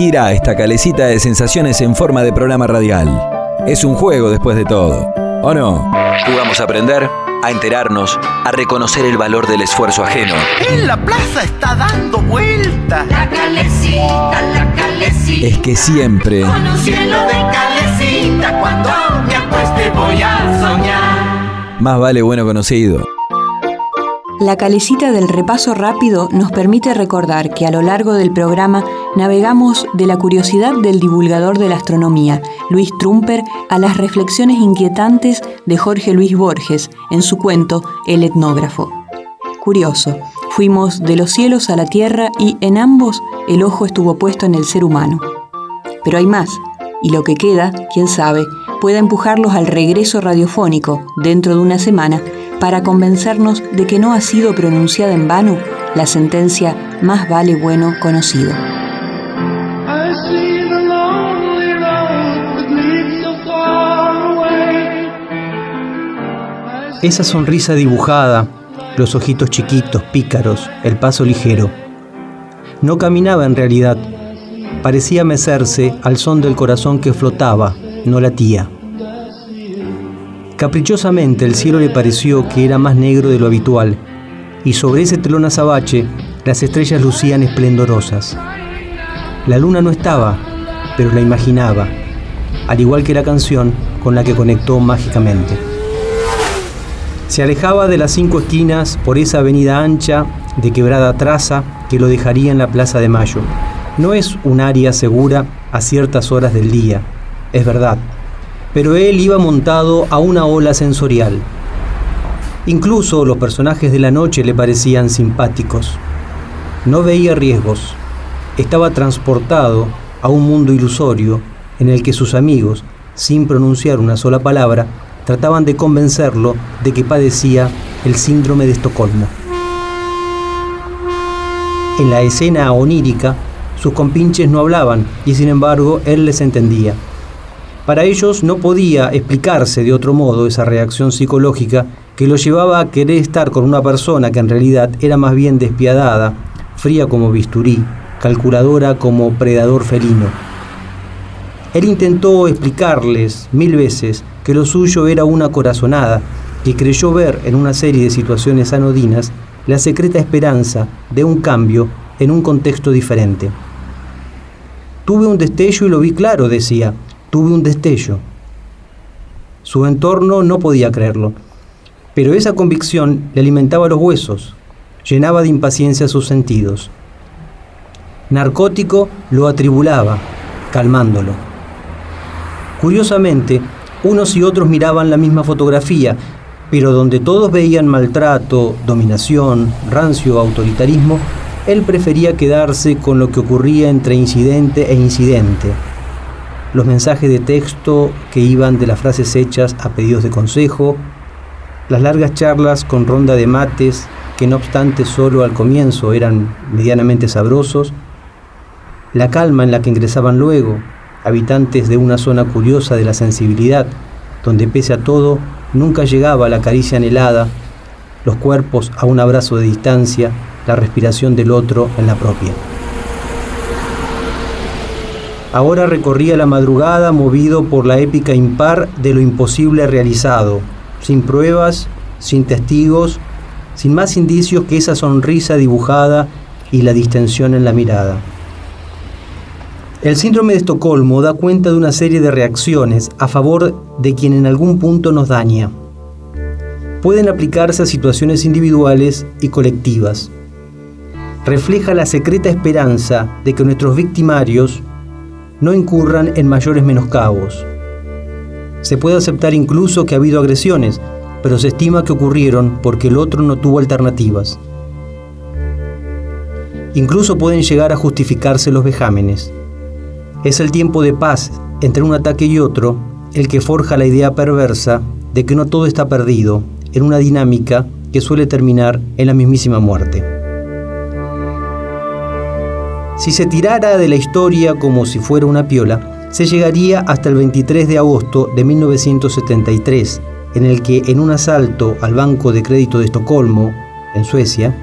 gira esta calecita de sensaciones en forma de programa radial. Es un juego después de todo, ¿o no? Jugamos a aprender, a enterarnos, a reconocer el valor del esfuerzo ajeno. En la plaza está dando vueltas. La calecita, la calecita. Es que siempre Con un cielo de calecita. Cuando me acueste voy a soñar. más vale bueno conocido. La calecita del repaso rápido nos permite recordar que a lo largo del programa navegamos de la curiosidad del divulgador de la astronomía, Luis Trumper, a las reflexiones inquietantes de Jorge Luis Borges en su cuento El etnógrafo. Curioso, fuimos de los cielos a la tierra y en ambos el ojo estuvo puesto en el ser humano. Pero hay más, y lo que queda, quién sabe, pueda empujarlos al regreso radiofónico dentro de una semana para convencernos de que no ha sido pronunciada en vano la sentencia más vale bueno conocido. Esa sonrisa dibujada, los ojitos chiquitos, pícaros, el paso ligero. No caminaba en realidad, parecía mecerse al son del corazón que flotaba, no latía. Caprichosamente el cielo le pareció que era más negro de lo habitual, y sobre ese telón azabache las estrellas lucían esplendorosas. La luna no estaba, pero la imaginaba, al igual que la canción con la que conectó mágicamente. Se alejaba de las cinco esquinas por esa avenida ancha de quebrada traza que lo dejaría en la Plaza de Mayo. No es un área segura a ciertas horas del día, es verdad, pero él iba montado a una ola sensorial. Incluso los personajes de la noche le parecían simpáticos. No veía riesgos, estaba transportado a un mundo ilusorio en el que sus amigos, sin pronunciar una sola palabra, trataban de convencerlo de que padecía el síndrome de Estocolmo. En la escena onírica, sus compinches no hablaban y sin embargo él les entendía. Para ellos no podía explicarse de otro modo esa reacción psicológica que lo llevaba a querer estar con una persona que en realidad era más bien despiadada, fría como bisturí, calculadora como predador felino. Él intentó explicarles mil veces que lo suyo era una corazonada, que creyó ver en una serie de situaciones anodinas la secreta esperanza de un cambio en un contexto diferente. Tuve un destello y lo vi claro, decía, tuve un destello. Su entorno no podía creerlo, pero esa convicción le alimentaba los huesos, llenaba de impaciencia sus sentidos. Narcótico lo atribulaba, calmándolo. Curiosamente, unos y otros miraban la misma fotografía, pero donde todos veían maltrato, dominación, rancio autoritarismo, él prefería quedarse con lo que ocurría entre incidente e incidente. Los mensajes de texto que iban de las frases hechas a pedidos de consejo, las largas charlas con ronda de mates que no obstante solo al comienzo eran medianamente sabrosos, la calma en la que ingresaban luego, habitantes de una zona curiosa de la sensibilidad, donde pese a todo nunca llegaba la caricia anhelada, los cuerpos a un abrazo de distancia, la respiración del otro en la propia. Ahora recorría la madrugada movido por la épica impar de lo imposible realizado, sin pruebas, sin testigos, sin más indicios que esa sonrisa dibujada y la distensión en la mirada. El síndrome de Estocolmo da cuenta de una serie de reacciones a favor de quien en algún punto nos daña. Pueden aplicarse a situaciones individuales y colectivas. Refleja la secreta esperanza de que nuestros victimarios no incurran en mayores menoscabos. Se puede aceptar incluso que ha habido agresiones, pero se estima que ocurrieron porque el otro no tuvo alternativas. Incluso pueden llegar a justificarse los vejámenes. Es el tiempo de paz entre un ataque y otro el que forja la idea perversa de que no todo está perdido en una dinámica que suele terminar en la mismísima muerte. Si se tirara de la historia como si fuera una piola, se llegaría hasta el 23 de agosto de 1973, en el que en un asalto al Banco de Crédito de Estocolmo, en Suecia,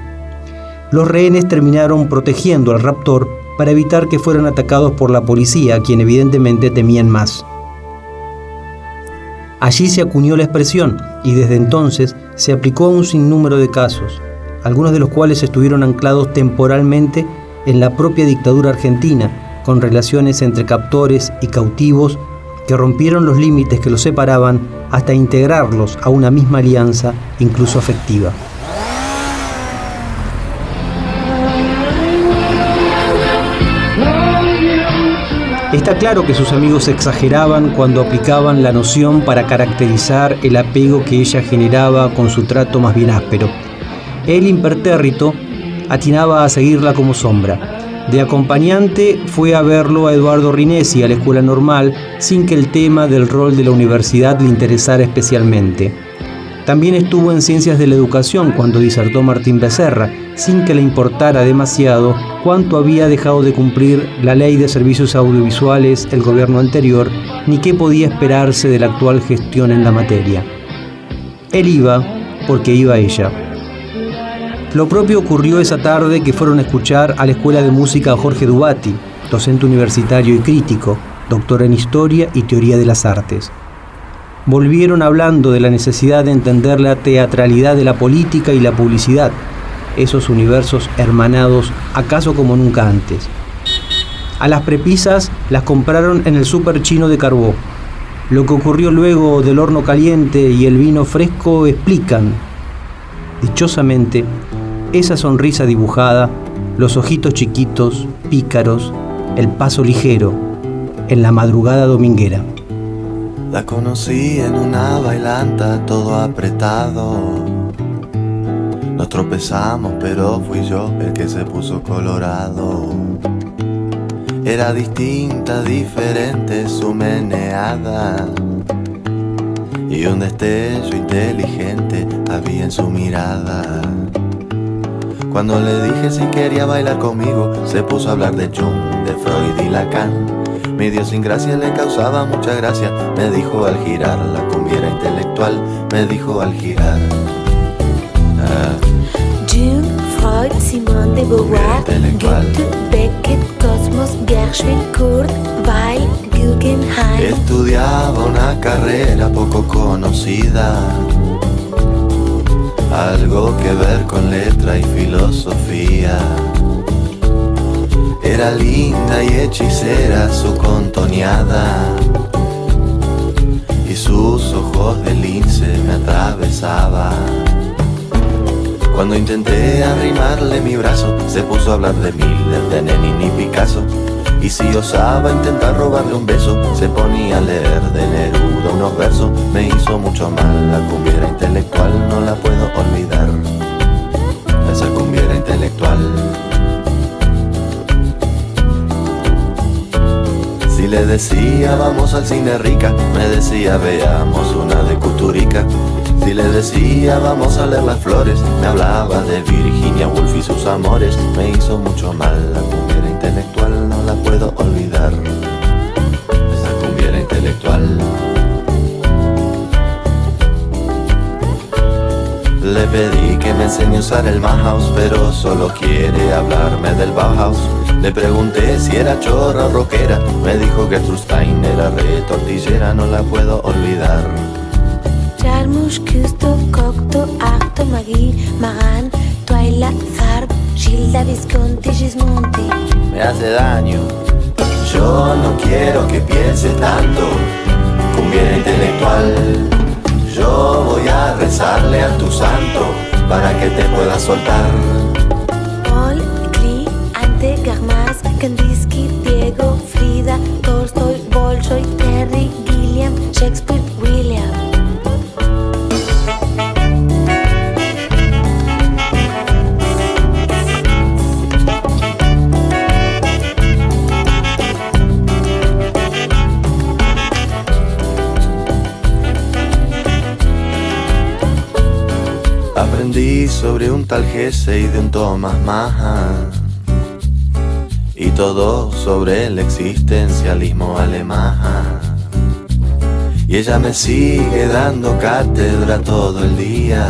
los rehenes terminaron protegiendo al raptor para evitar que fueran atacados por la policía, quien evidentemente temían más. Allí se acuñó la expresión y desde entonces se aplicó a un sinnúmero de casos, algunos de los cuales estuvieron anclados temporalmente en la propia dictadura argentina, con relaciones entre captores y cautivos que rompieron los límites que los separaban hasta integrarlos a una misma alianza, incluso afectiva. Está claro que sus amigos exageraban cuando aplicaban la noción para caracterizar el apego que ella generaba con su trato más bien áspero. El impertérrito atinaba a seguirla como sombra. De acompañante fue a verlo a Eduardo Rinesi a la escuela normal sin que el tema del rol de la universidad le interesara especialmente. También estuvo en Ciencias de la Educación cuando disertó Martín Becerra, sin que le importara demasiado cuánto había dejado de cumplir la ley de servicios audiovisuales el gobierno anterior, ni qué podía esperarse de la actual gestión en la materia. Él iba porque iba ella. Lo propio ocurrió esa tarde que fueron a escuchar a la Escuela de Música Jorge Dubati, docente universitario y crítico, doctor en Historia y Teoría de las Artes volvieron hablando de la necesidad de entender la teatralidad de la política y la publicidad, esos universos hermanados acaso como nunca antes. A las prepisas las compraron en el super chino de Carbó. Lo que ocurrió luego del horno caliente y el vino fresco explican, dichosamente, esa sonrisa dibujada, los ojitos chiquitos, pícaros, el paso ligero, en la madrugada dominguera. La conocí en una bailanta todo apretado. Nos tropezamos, pero fui yo el que se puso colorado. Era distinta, diferente su meneada. Y un destello inteligente había en su mirada. Cuando le dije si quería bailar conmigo, se puso a hablar de Jung, de Freud y Lacan mi sin gracia le causaba mucha gracia. Me dijo al girar, la cumbiera intelectual. Me dijo al girar. Ah. Jung, Freud, Simone de Beauvoir, Goethe, Beckett, Cosmos, Gershwin, Kurt, Weil, Guggenheim. Estudiaba una carrera poco conocida. Algo que ver con letra y filosofía. Era linda y hechicera su contoneada y sus ojos de lince me atravesaban. Cuando intenté arrimarle mi brazo, se puso a hablar de Miller, de Lenin y Picasso. Y si osaba intentar robarle un beso, se ponía a leer de Neruda unos versos. Me hizo mucho mal, la cumbiera intelectual no la puedo olvidar. Esa cumbiera intelectual. Si le decía vamos al cine rica, me decía veamos una de Cuturica. Si le decía vamos a leer las flores, me hablaba de Virginia Woolf y sus amores. Me hizo mucho mal, la intelectual no la puedo olvidar. Esa cumbiera intelectual. Le pedí que me enseñe a usar el Bauhaus, pero solo quiere hablarme del Bauhaus. Le pregunté si era chorra o rockera, me dijo que Trustein era re tortillera, no la puedo olvidar. Jarmusch, Küsto, Cocto, Arto, Magui, Maran, Twyla, Zarb, Gilda, Visconti, Gismonti. Hace daño. Yo no quiero que pienses tanto, conviene intelectual. Yo voy a rezarle a tu santo para que te pueda soltar. Kandinsky, Diego, Frida, Tolstoy, Bolshoi, Terry, Gilliam, Shakespeare, William. Aprendí sobre un tal Jesse y de un Thomas Mann y todo sobre el existencialismo alemán. Y ella me sigue dando cátedra todo el día,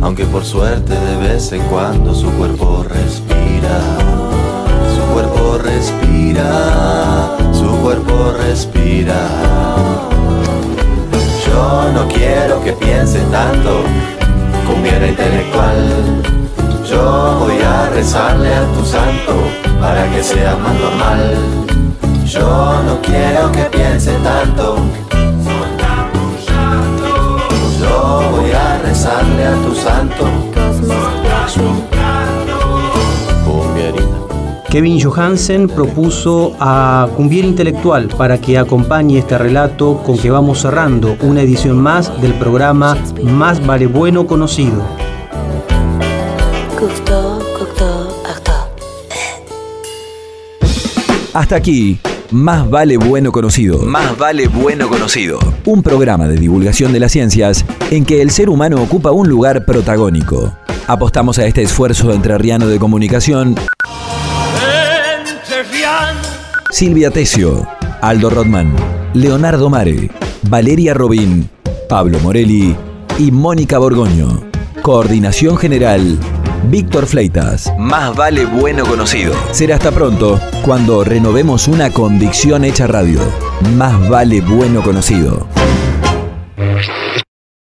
aunque por suerte de vez en cuando su cuerpo respira, su cuerpo respira, su cuerpo respira. Yo no quiero que pensé tanto, cumbiera intelectual. Yo voy a rezarle a tu santo para que sea más normal. Yo no quiero que piense tanto. Kevin Johansen propuso a Cumbier Intelectual para que acompañe este relato con que vamos cerrando una edición más del programa Más vale bueno conocido. Hasta aquí, Más vale bueno conocido. Más vale bueno conocido. Un programa de divulgación de las ciencias en que el ser humano ocupa un lugar protagónico. Apostamos a este esfuerzo entrerriano de comunicación Silvia Tesio, Aldo Rodman, Leonardo Mare, Valeria Robín, Pablo Morelli y Mónica Borgoño. Coordinación General, Víctor Fleitas. Más vale bueno conocido. Será hasta pronto cuando renovemos una convicción hecha radio. Más vale bueno conocido.